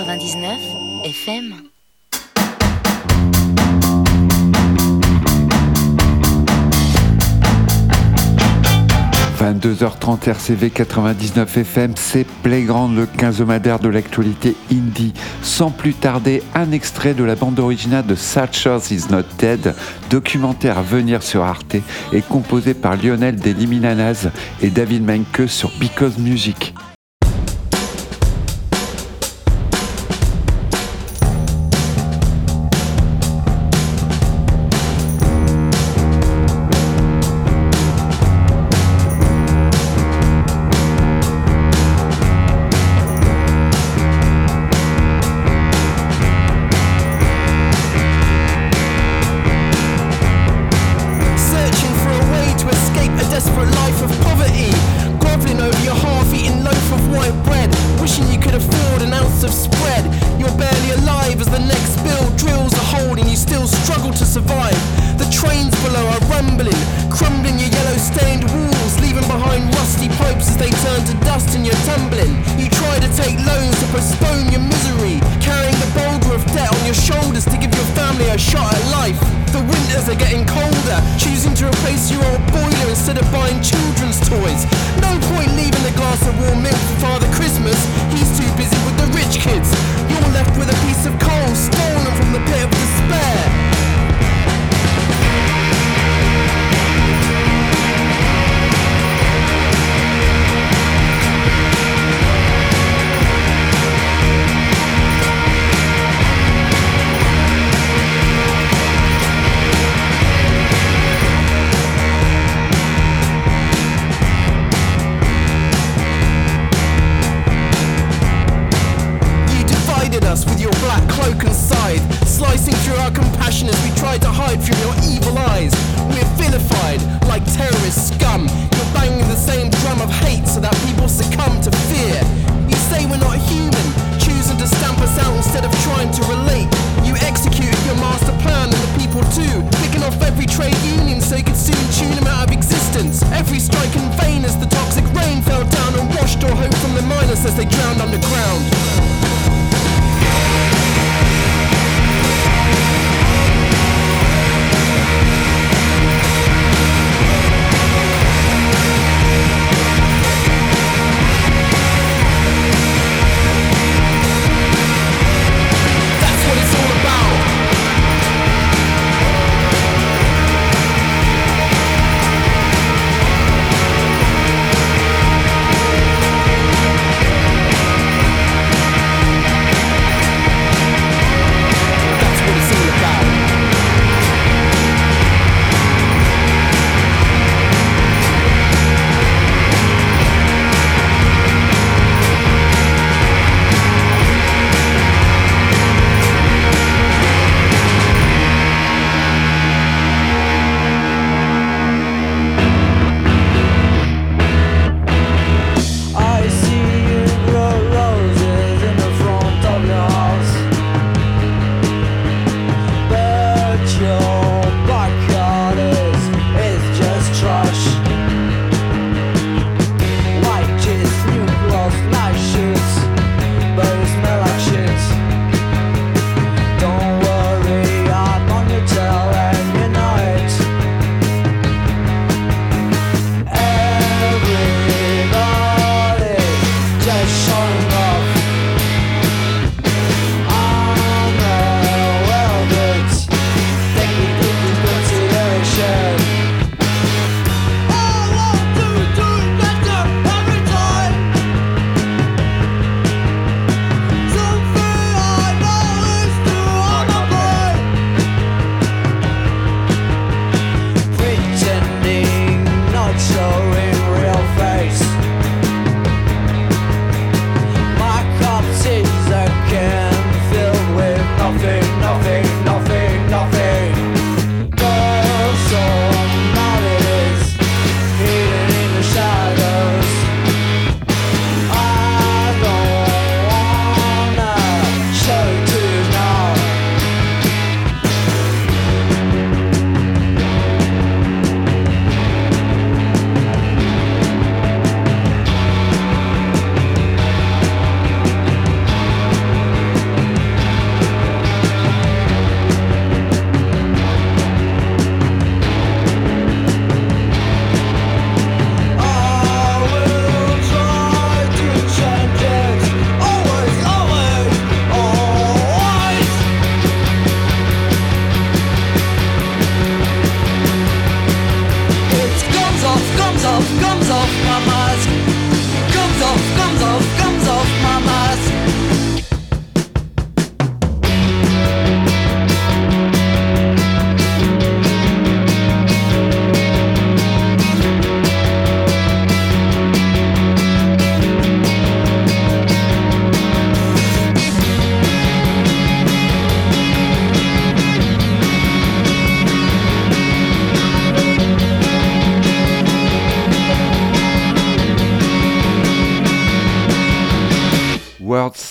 99 FM. 22h30 RCV 99 FM, c'est Playground, le quinzomadaire de l'actualité indie. Sans plus tarder, un extrait de la bande originale de Such Is Not Dead, documentaire à venir sur Arte, et composé par Lionel Deliminanas et David Menke sur Because Music.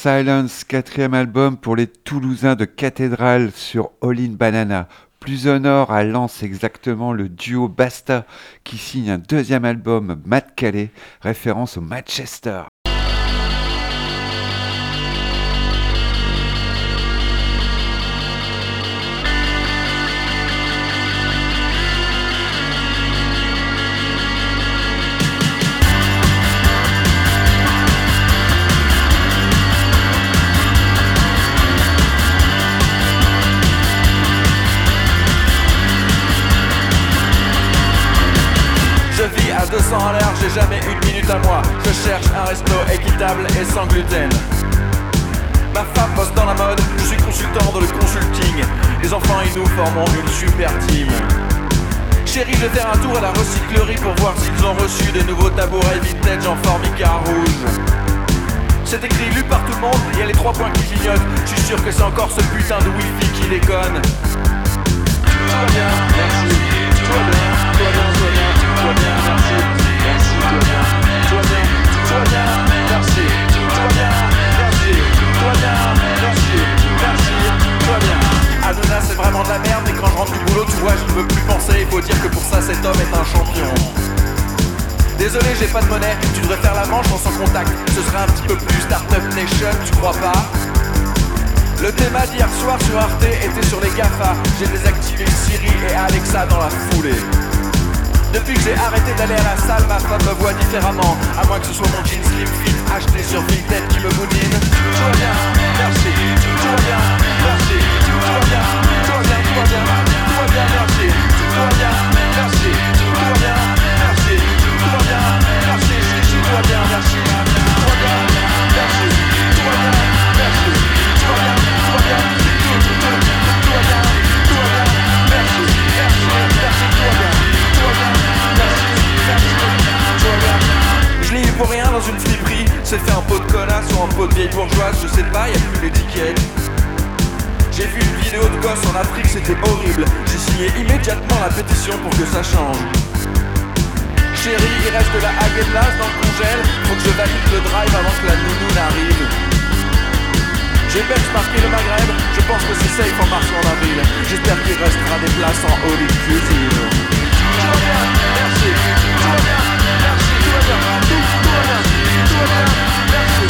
Silence, quatrième album pour les Toulousains de Cathédrale sur All In Banana. Plus au nord, à Lens exactement, le duo Basta qui signe un deuxième album, Matt Calais, référence au Manchester. Resto équitable et sans gluten. Ma femme bosse dans la mode, je suis consultant dans le consulting. Les enfants et nous formons une super team. Chérie, je vais faire un tour à la recyclerie pour voir s'ils ont reçu des nouveaux tabourets vintage en formica rouge. C'est écrit lu par tout le monde, il y a les trois points qui clignotent. Je suis sûr que c'est encore ce putain de wifi qui déconne. Adona c'est vraiment de la merde. Et quand je rentre du boulot tu vois je ne veux plus penser. Il faut dire que pour ça cet homme est un champion. Désolé j'ai pas de monnaie, tu devrais faire la manche en sans contact. Ce serait un petit peu plus Startup Nation, tu crois pas? Le thème d'hier soir sur Arte était sur les GAFA. J'ai désactivé Siri et Alexa dans la foulée. Depuis que j'ai arrêté d'aller à la salle, ma femme me voit différemment. À moins que ce soit mon jean slim fit acheté sur Vinted qui me boudine. Tout va bien, merci. Bien, va bien, bien. Merci. Bien, merci. Bien, merci. Bien, merci. Je l'ai eu pour rien dans une friperie C'est fait un pot de colasse ou un pot de vieille bourgeoise Je sais pas, y a plus d'étiquette gosse en Afrique, c'était horrible J'ai signé immédiatement la pétition pour que ça change Chérie, il reste de la dans le congèle Faut que je valide le drive avant que la nounou n'arrive j'ai benchmarké le Maghreb, je pense que c'est safe en mars ou en avril J'espère qu'il restera des places en all inclusive tout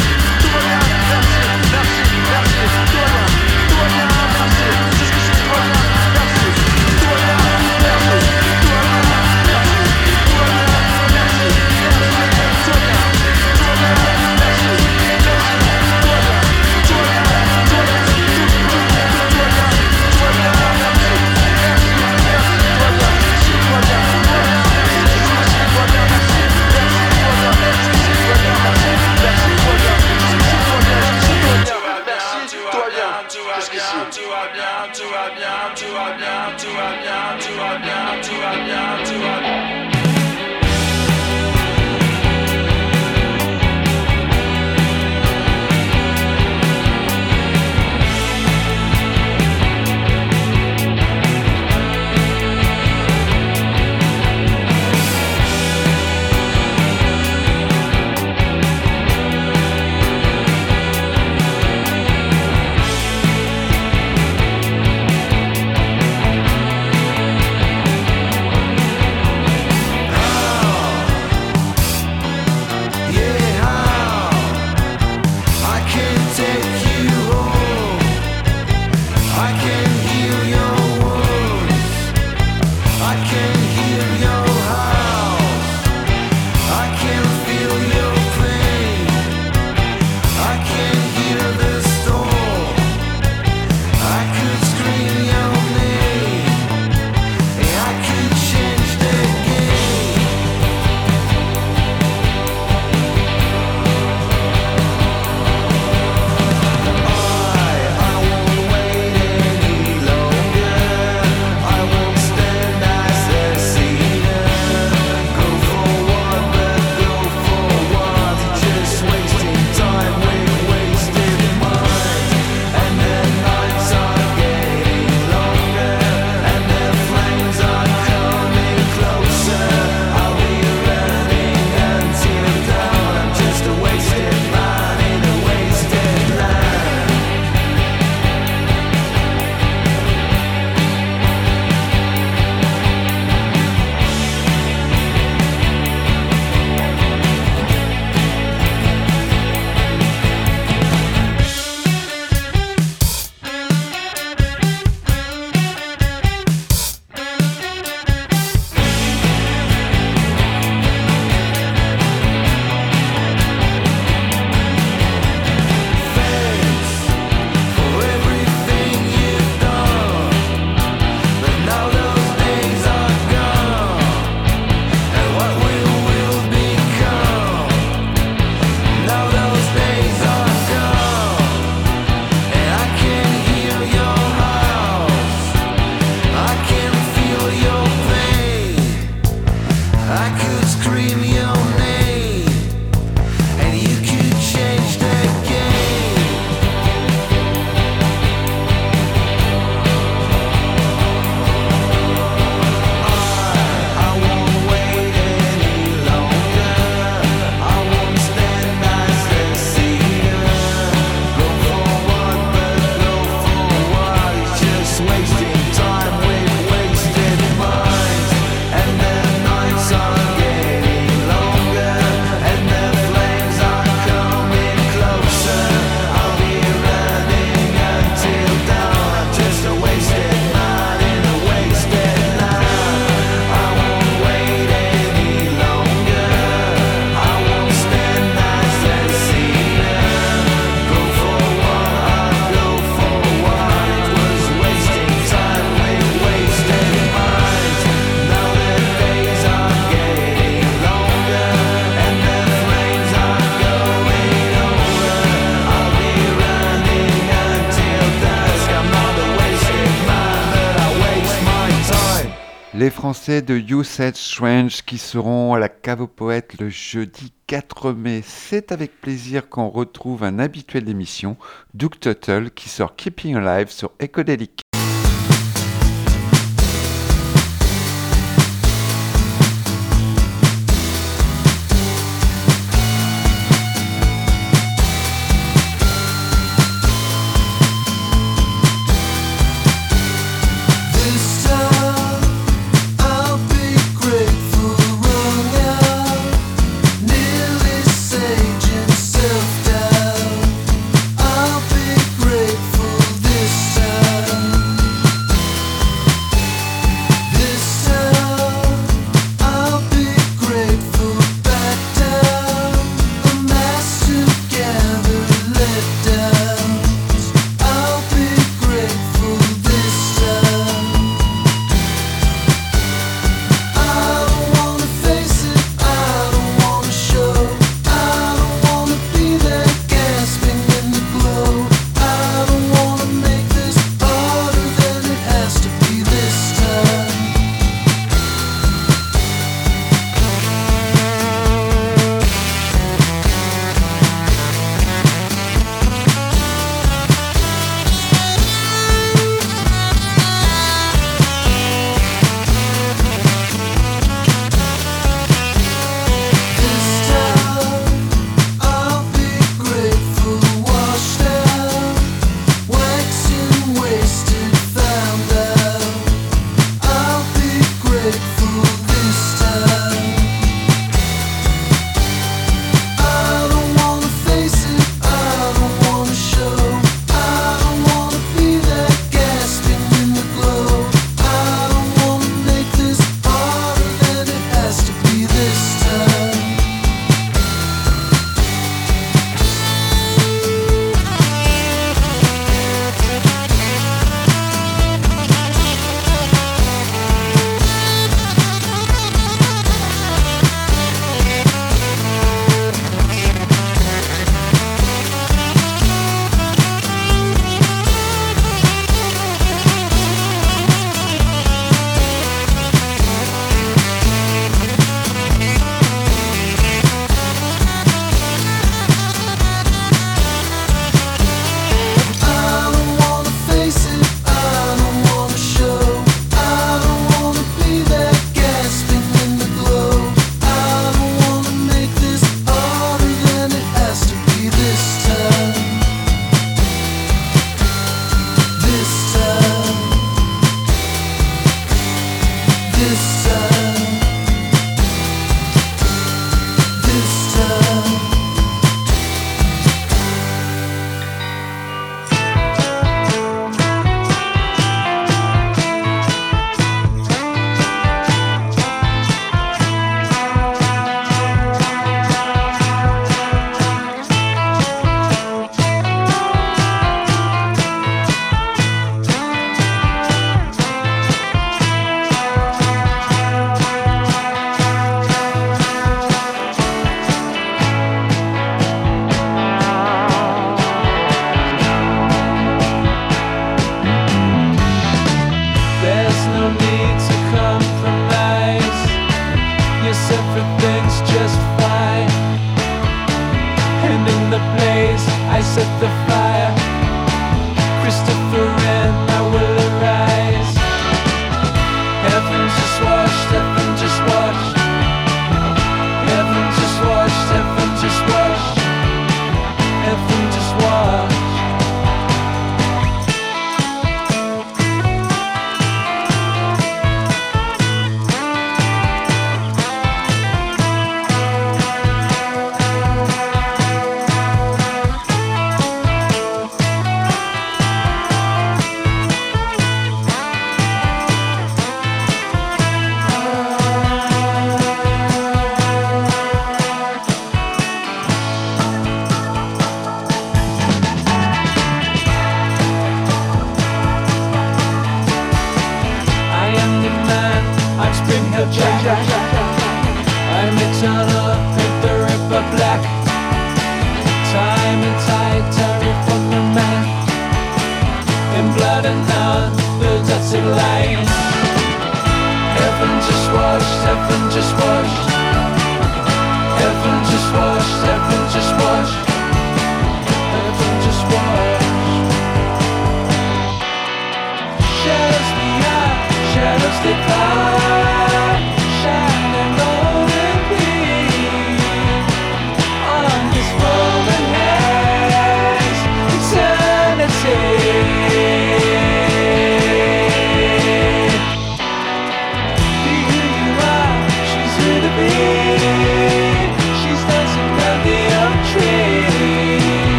Strange qui seront à la Cave aux Poètes le jeudi 4 mai. C'est avec plaisir qu'on retrouve un habituel d'émission, Duke Tuttle, qui sort Keeping Alive sur Ecodelic.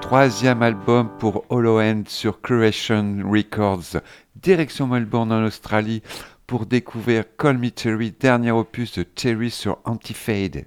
Troisième album pour End sur Creation Records, direction Melbourne en Australie, pour découvrir Call Me Terry, dernier opus de Terry sur Antifade.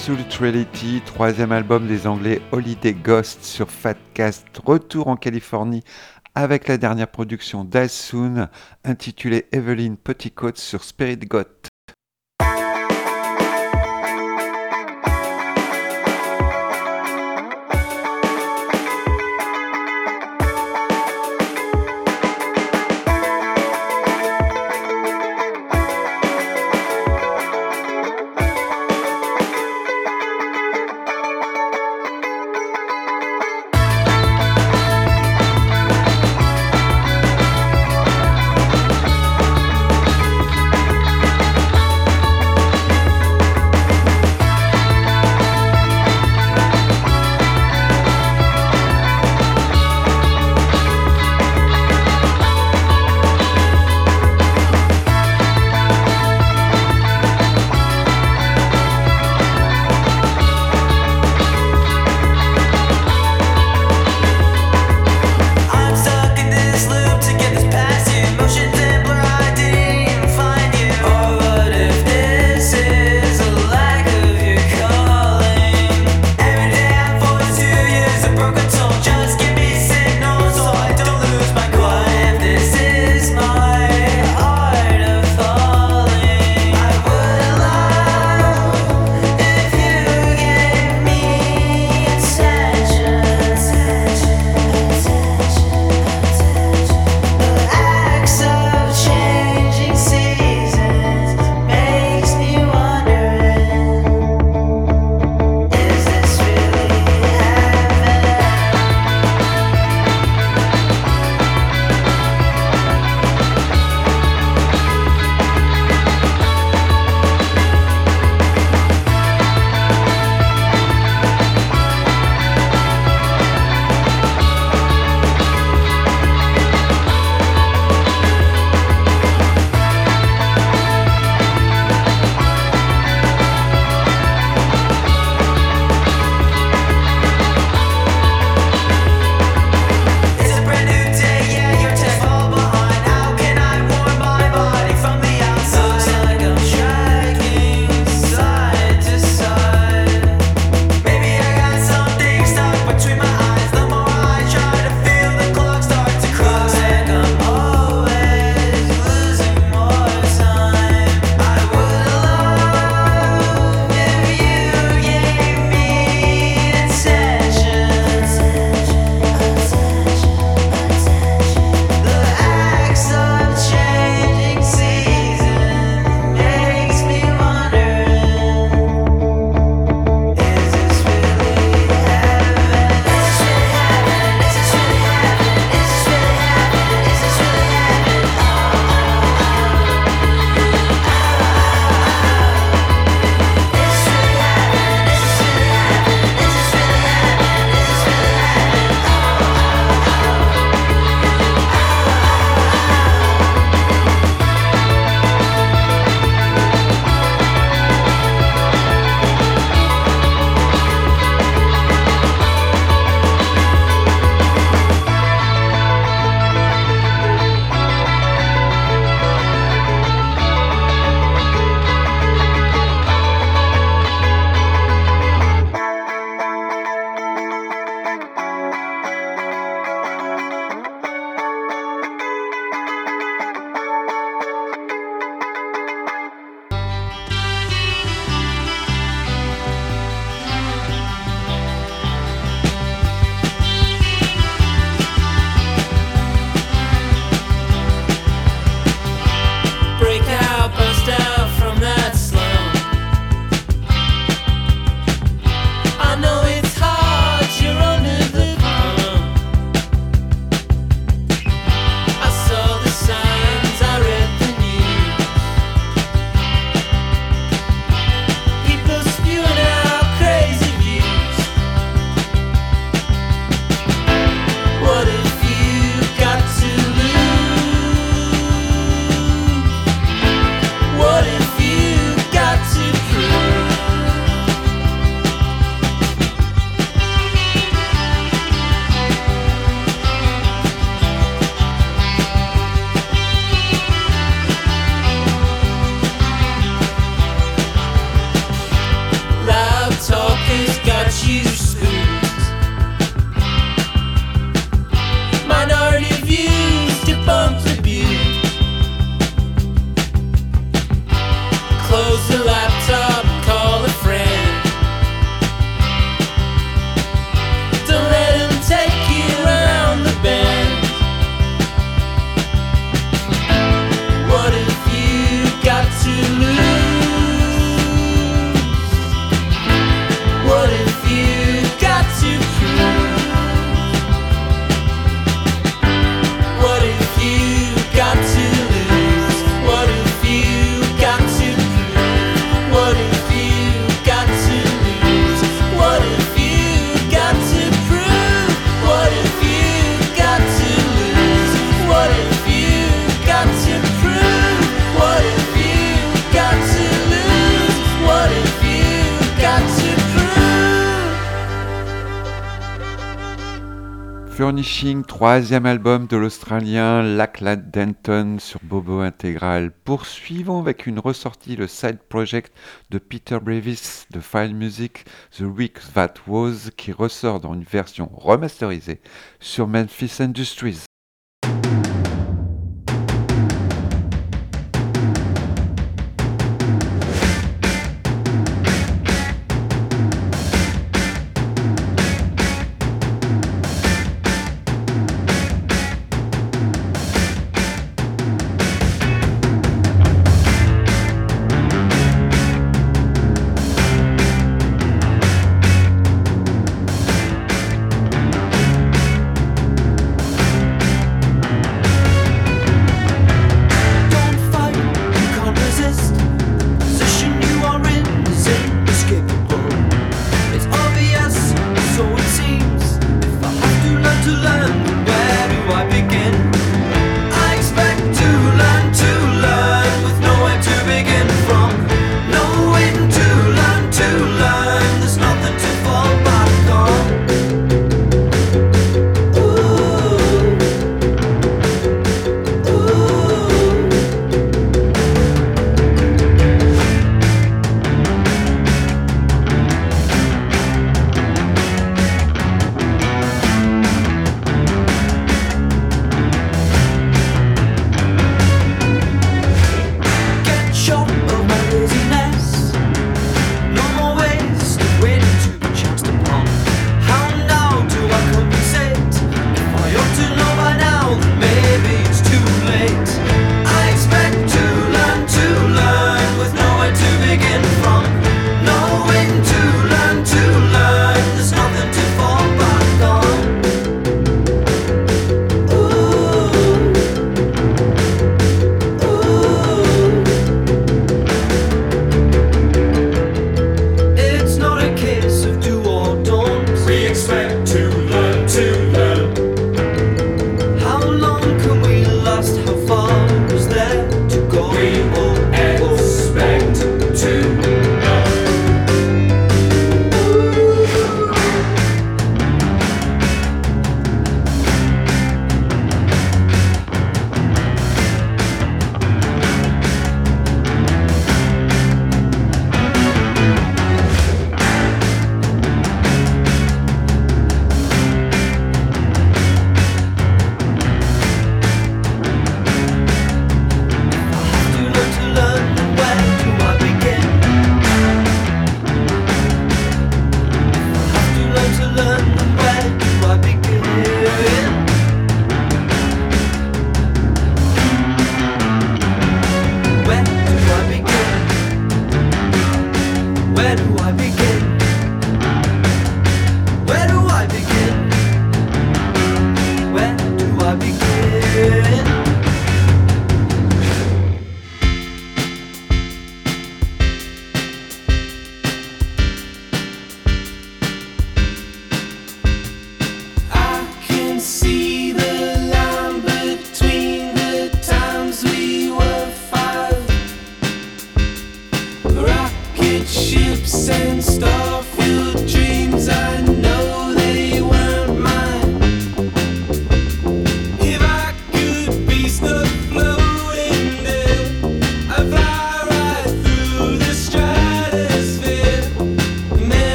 Absolute Reality, troisième album des Anglais Holiday Ghost sur Fatcast, retour en Californie avec la dernière production d'Assoon intitulée Evelyn Petticoat sur Spirit Got. Troisième album de l'Australien Lachlan Denton sur Bobo Intégral. Poursuivons avec une ressortie, le side project de Peter Brevis de File Music, The Week That Was, qui ressort dans une version remasterisée sur Memphis Industries.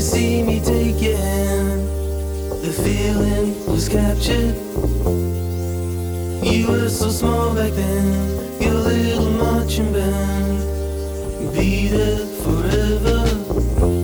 see me taken. The feeling was captured. You were so small back then, your little marching band. Be there forever.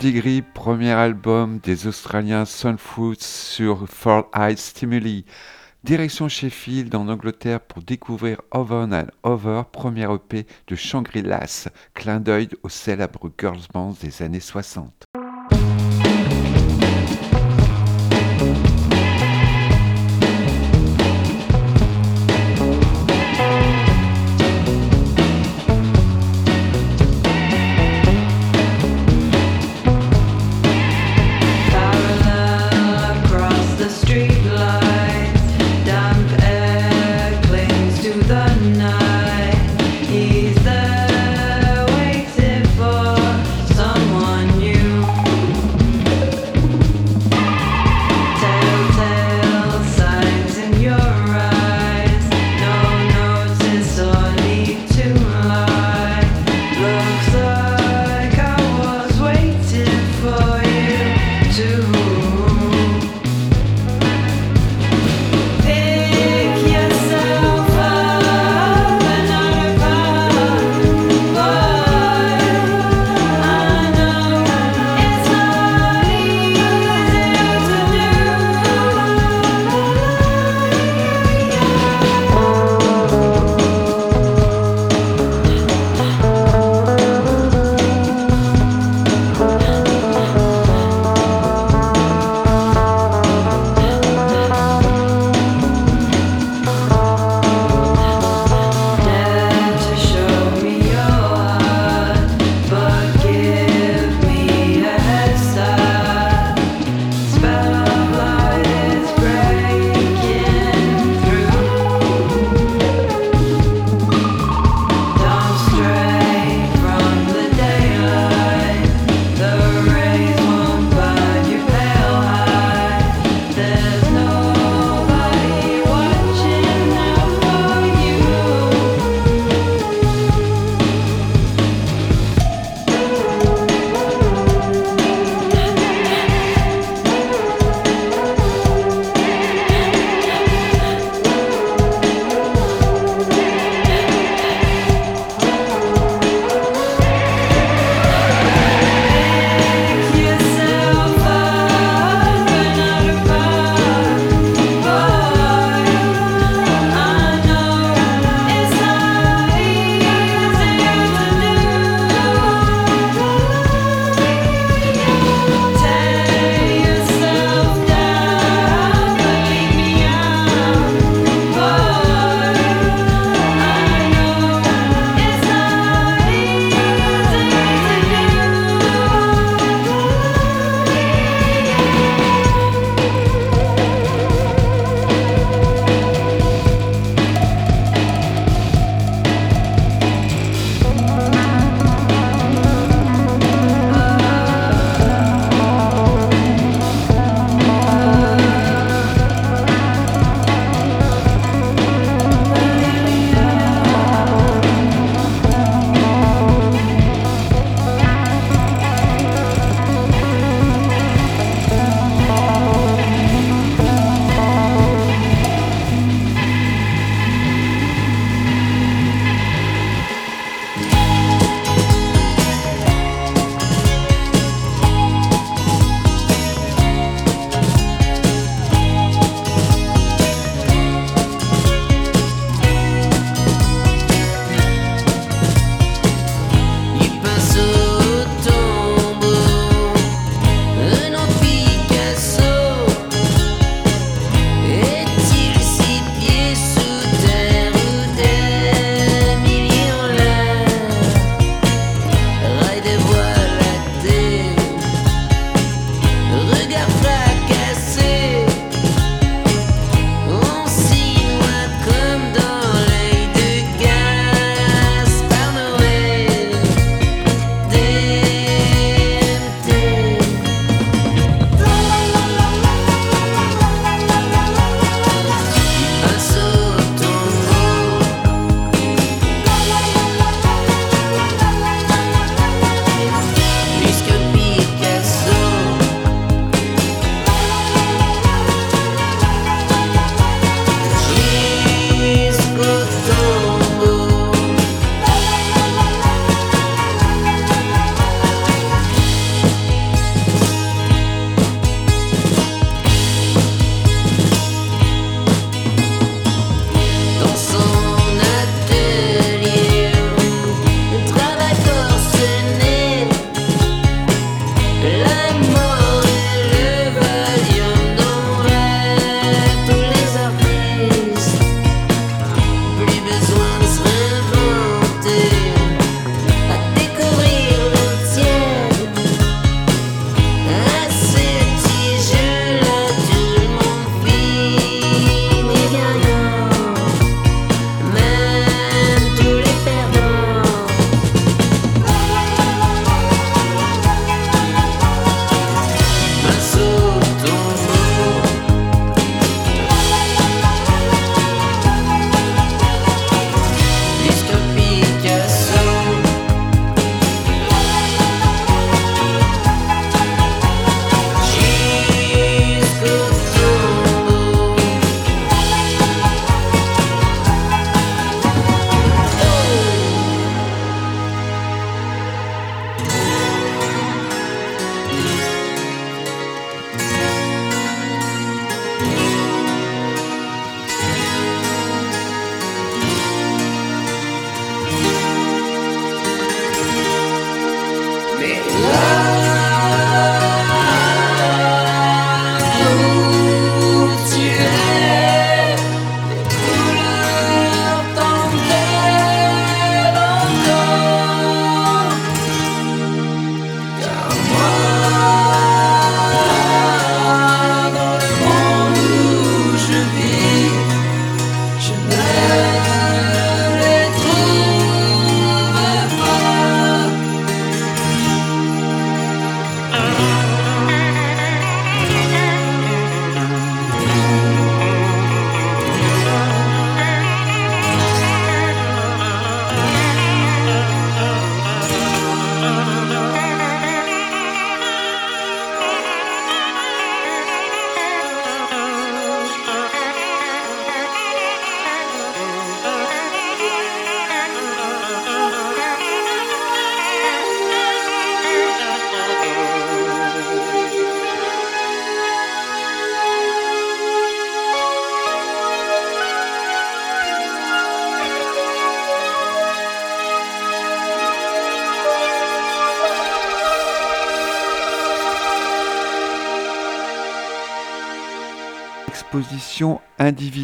Degree, premier album des Australiens Sunfoot sur Fall Eye Stimuli. Direction Sheffield en Angleterre pour découvrir Over and Over, premier EP de Shangri-Las, clin d'œil au célèbre girls band des années 60.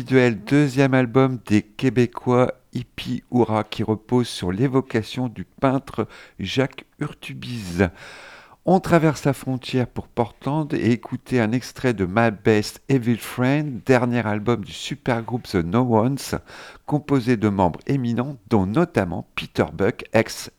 Deuxième album des Québécois Hippie Oura qui repose sur l'évocation du peintre Jacques Urtubise. On traverse la frontière pour Portland et écouter un extrait de My Best Evil Friend, dernier album du supergroupe The No Ones, composé de membres éminents dont notamment Peter Buck ex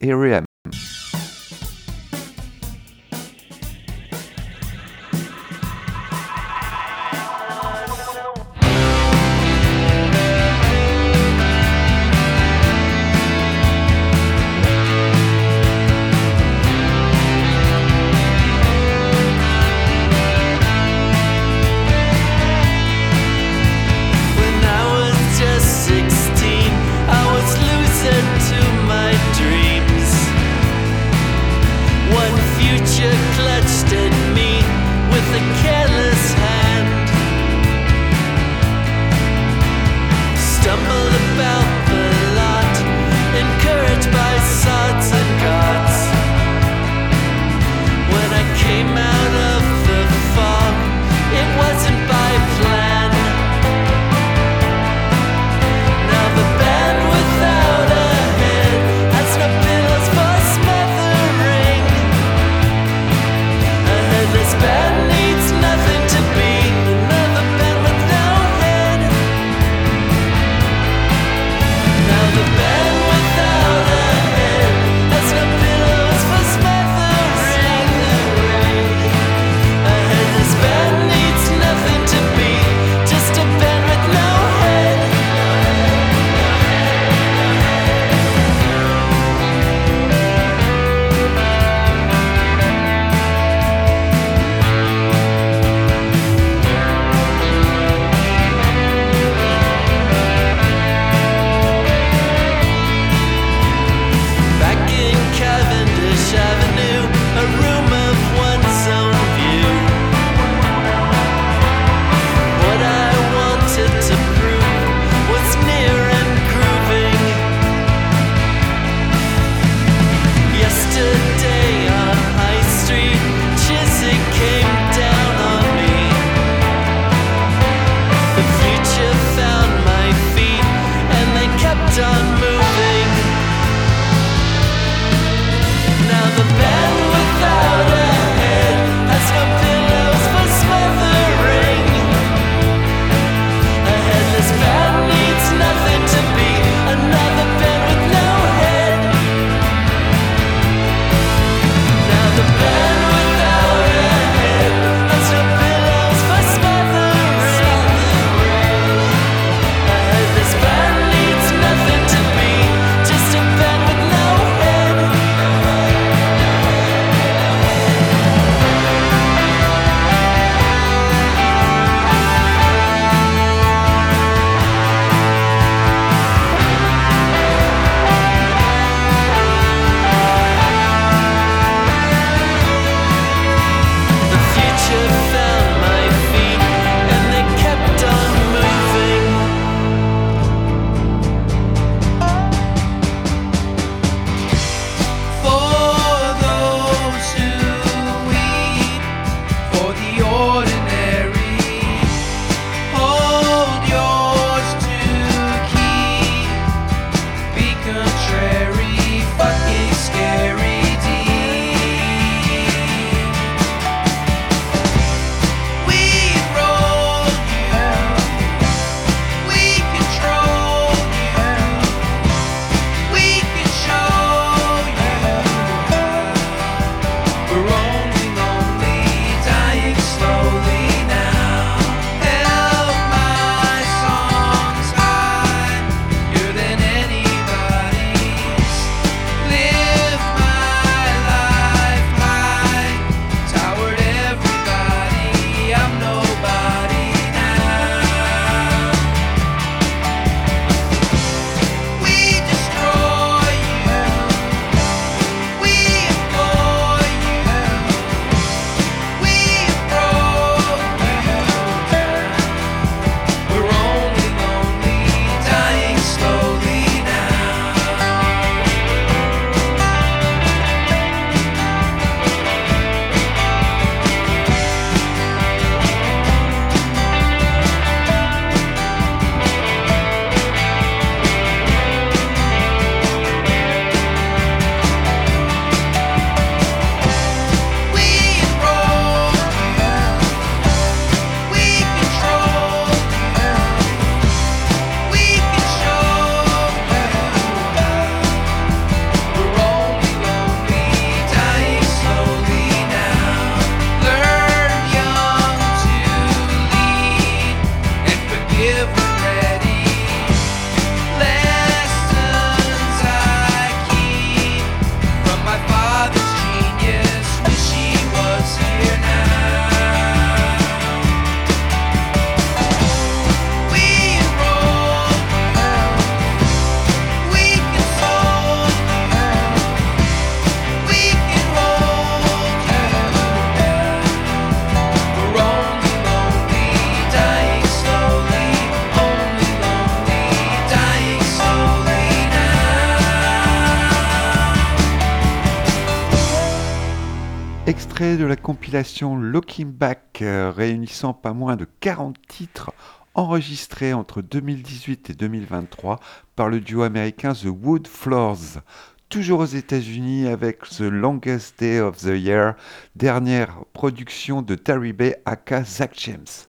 de la compilation Looking Back, euh, réunissant pas moins de 40 titres enregistrés entre 2018 et 2023 par le duo américain The Wood Floors. Toujours aux États-Unis avec The Longest Day of the Year, dernière production de Terry Bay aka Zach James.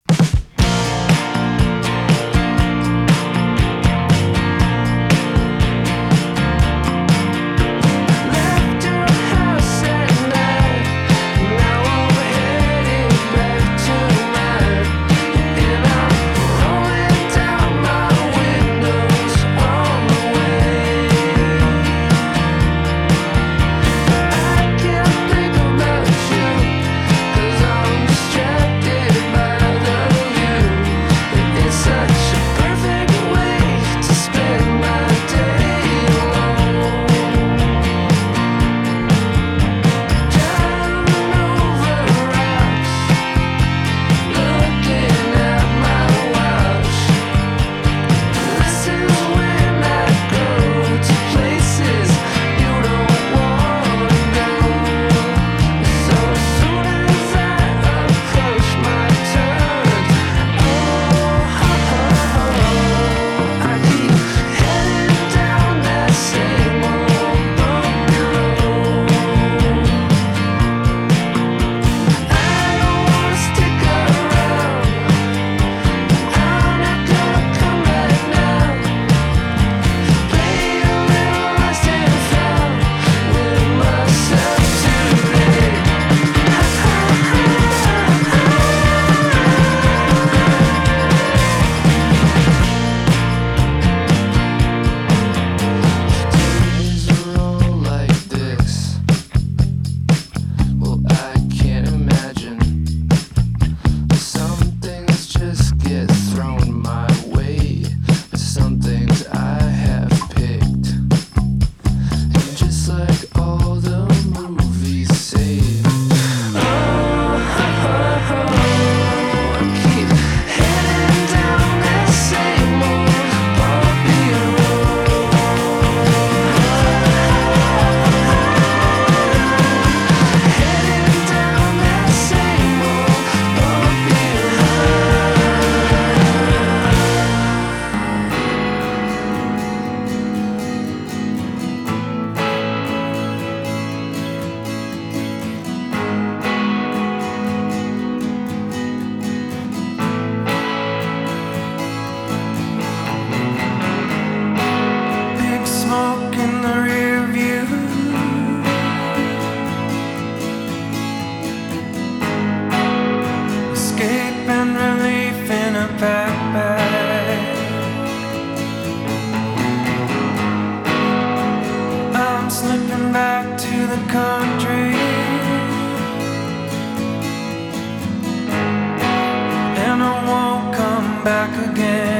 back again.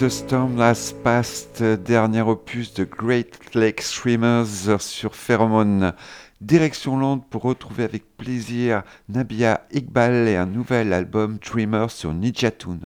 The Storm Has Passed, dernier opus de Great Lake Streamers sur Pheromone. Direction Londres pour retrouver avec plaisir Nabia Iqbal et un nouvel album Dreamer sur. That's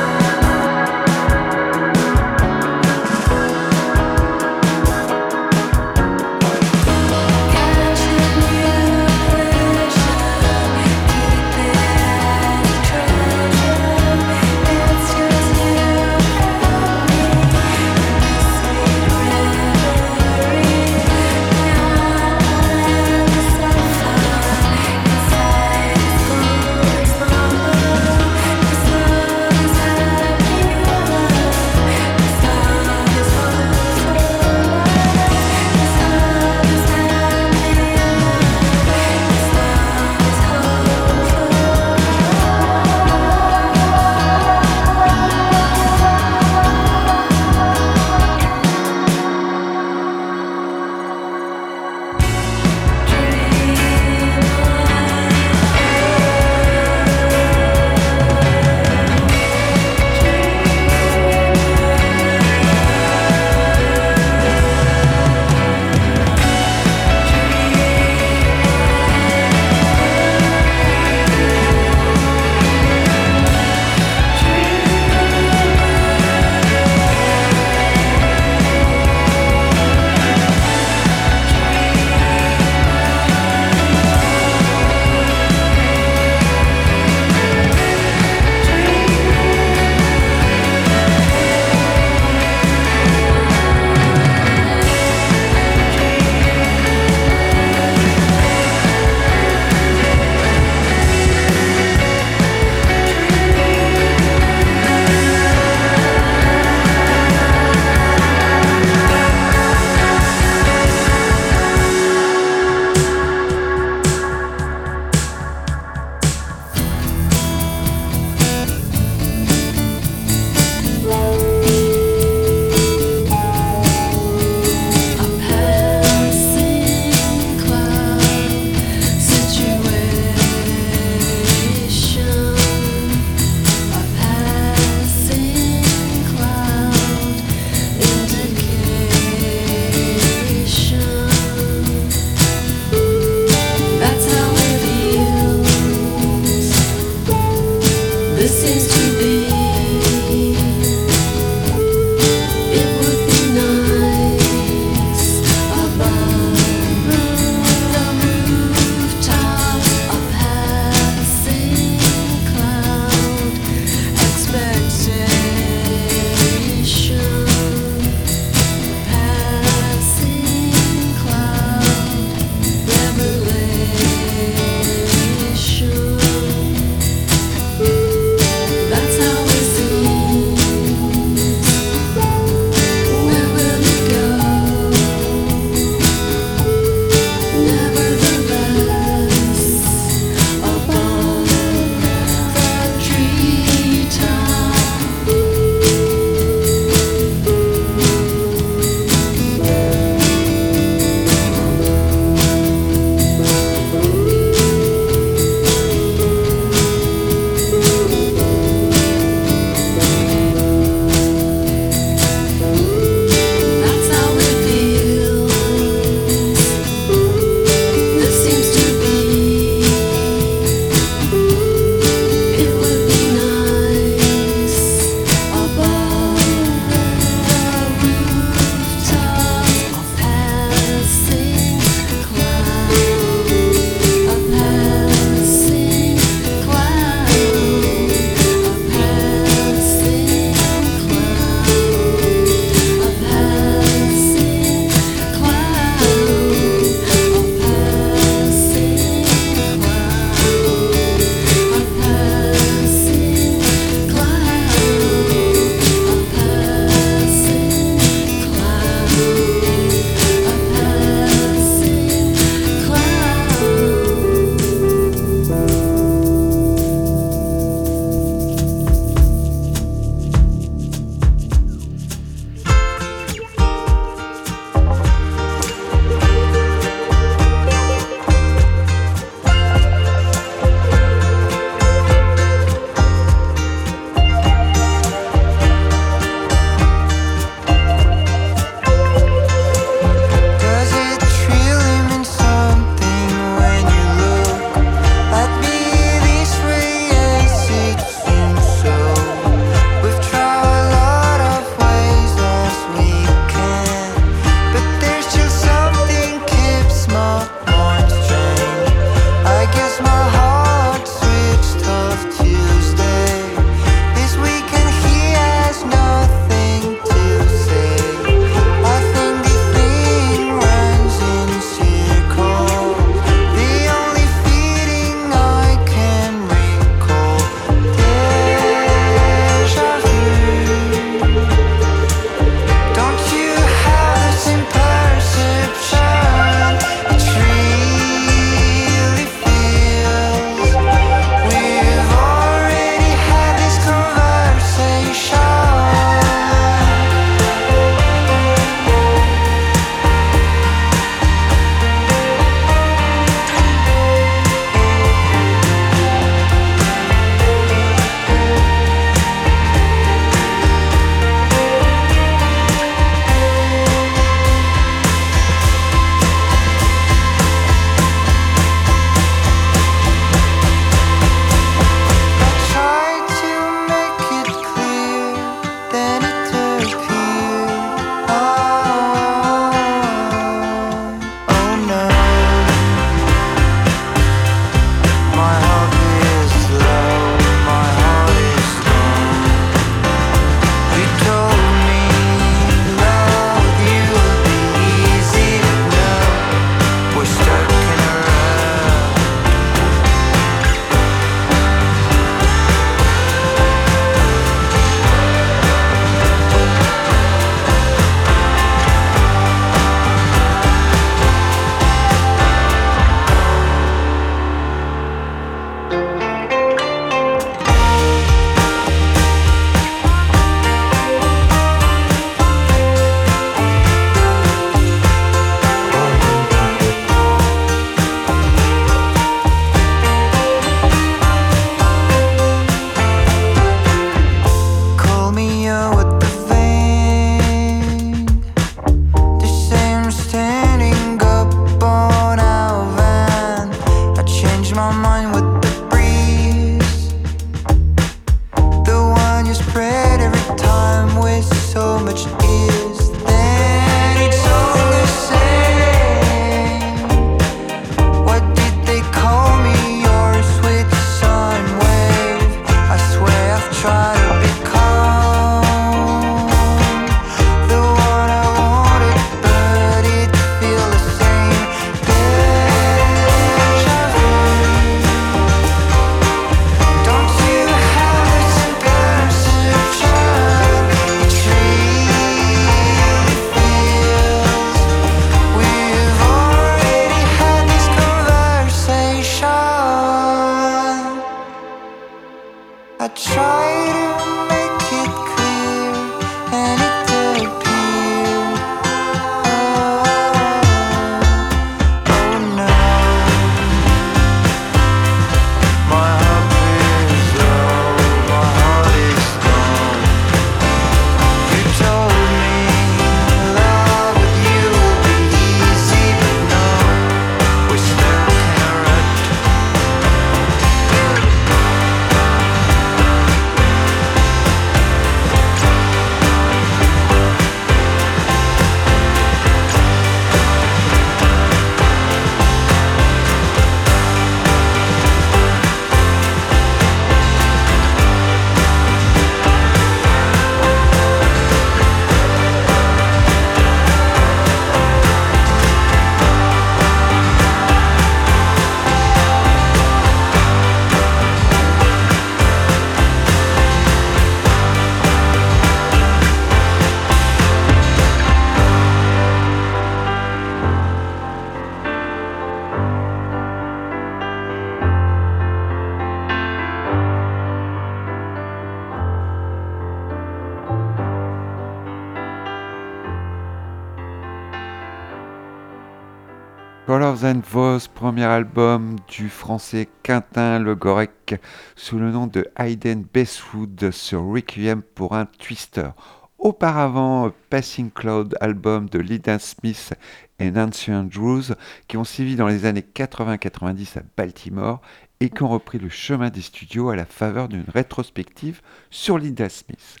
album du français Quentin Le Gorec sous le nom de Hayden Bestwood sur Requiem pour un Twister. Auparavant, Passing Cloud, album de Lydia Smith et Nancy Andrews, qui ont suivi dans les années 80-90 à Baltimore et qui ont repris le chemin des studios à la faveur d'une rétrospective sur Lydia Smith.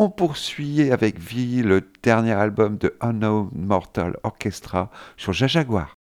On poursuit avec V, le dernier album de Unknown Mortal Orchestra sur Jajaguar.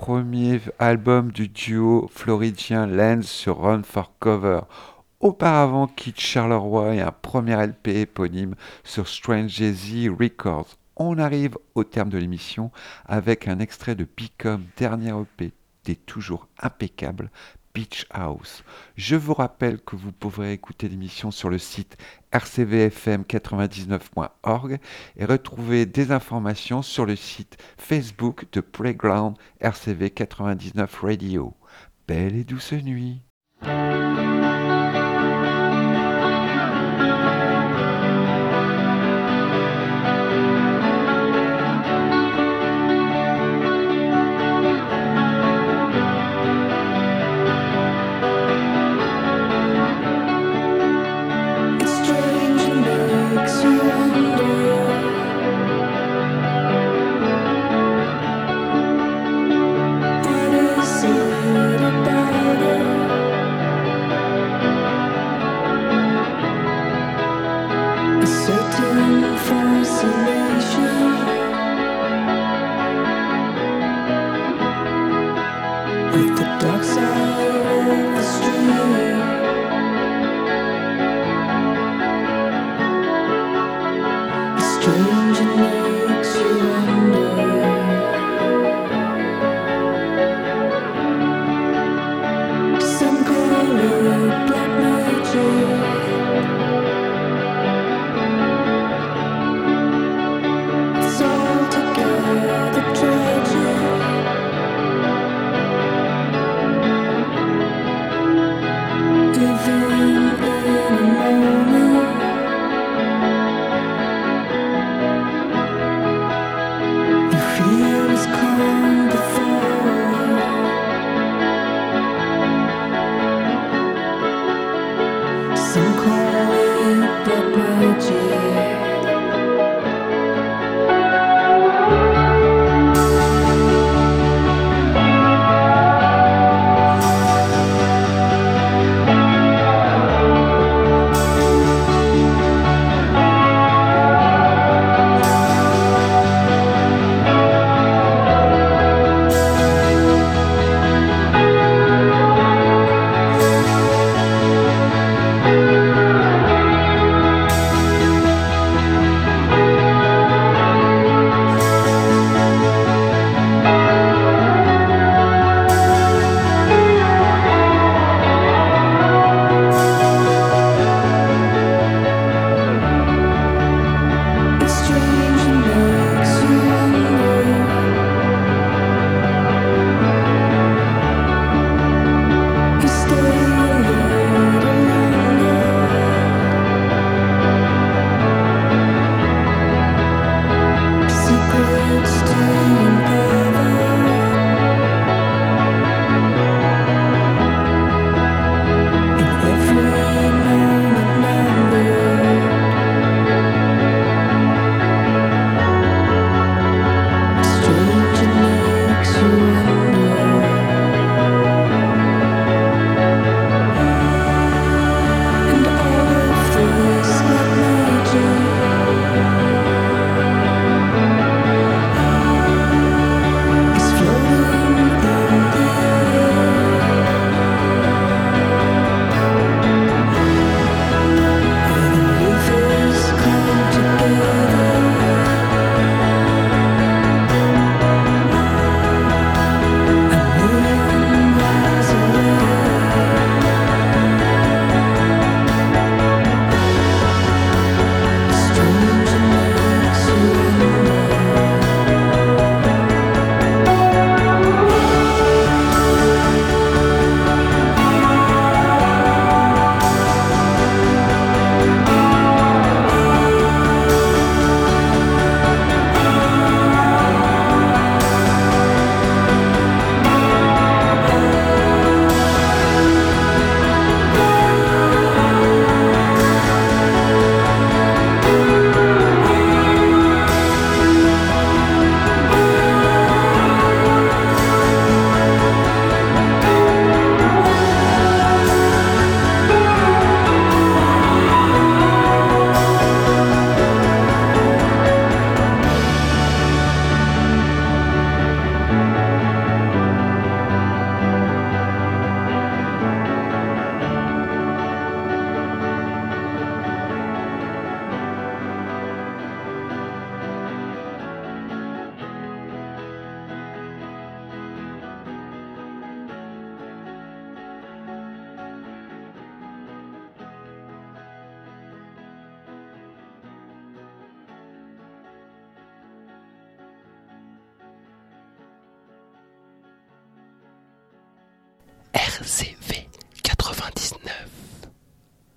Premier album du duo floridien Lens sur Run for Cover. Auparavant, Kit Charleroi et un premier LP éponyme sur Strange Jay-Z Records. On arrive au terme de l'émission avec un extrait de Picom, dernier EP, des toujours impeccable, Beach House. Je vous rappelle que vous pourrez écouter l'émission sur le site rcvfm99.org et retrouver des informations sur le site Facebook de Playground RCV99 Radio. Belle et douce nuit.